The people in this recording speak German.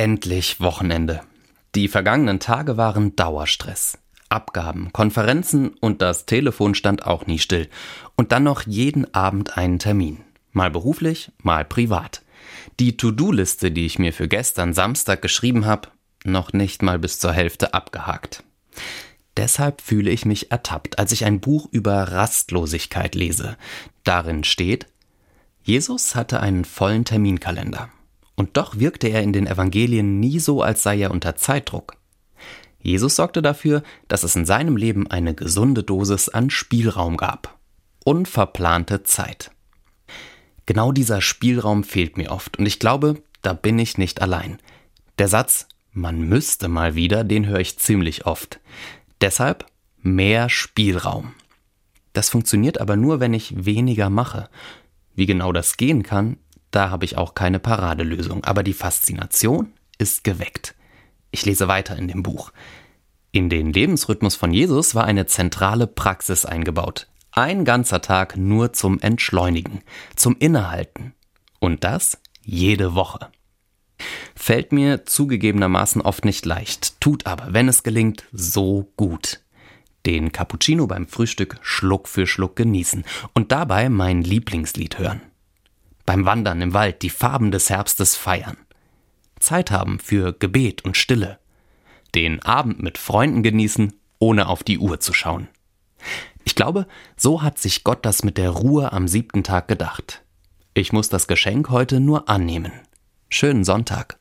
Endlich Wochenende. Die vergangenen Tage waren Dauerstress. Abgaben, Konferenzen und das Telefon stand auch nie still. Und dann noch jeden Abend einen Termin. Mal beruflich, mal privat. Die To-Do-Liste, die ich mir für gestern Samstag geschrieben habe, noch nicht mal bis zur Hälfte abgehakt. Deshalb fühle ich mich ertappt, als ich ein Buch über Rastlosigkeit lese. Darin steht, Jesus hatte einen vollen Terminkalender. Und doch wirkte er in den Evangelien nie so, als sei er unter Zeitdruck. Jesus sorgte dafür, dass es in seinem Leben eine gesunde Dosis an Spielraum gab. Unverplante Zeit. Genau dieser Spielraum fehlt mir oft und ich glaube, da bin ich nicht allein. Der Satz, man müsste mal wieder, den höre ich ziemlich oft. Deshalb mehr Spielraum. Das funktioniert aber nur, wenn ich weniger mache. Wie genau das gehen kann, da habe ich auch keine Paradelösung, aber die Faszination ist geweckt. Ich lese weiter in dem Buch. In den Lebensrhythmus von Jesus war eine zentrale Praxis eingebaut. Ein ganzer Tag nur zum Entschleunigen, zum Innehalten. Und das jede Woche. Fällt mir zugegebenermaßen oft nicht leicht, tut aber, wenn es gelingt, so gut. Den Cappuccino beim Frühstück Schluck für Schluck genießen und dabei mein Lieblingslied hören beim Wandern im Wald die Farben des Herbstes feiern. Zeit haben für Gebet und Stille. Den Abend mit Freunden genießen, ohne auf die Uhr zu schauen. Ich glaube, so hat sich Gott das mit der Ruhe am siebten Tag gedacht. Ich muss das Geschenk heute nur annehmen. Schönen Sonntag.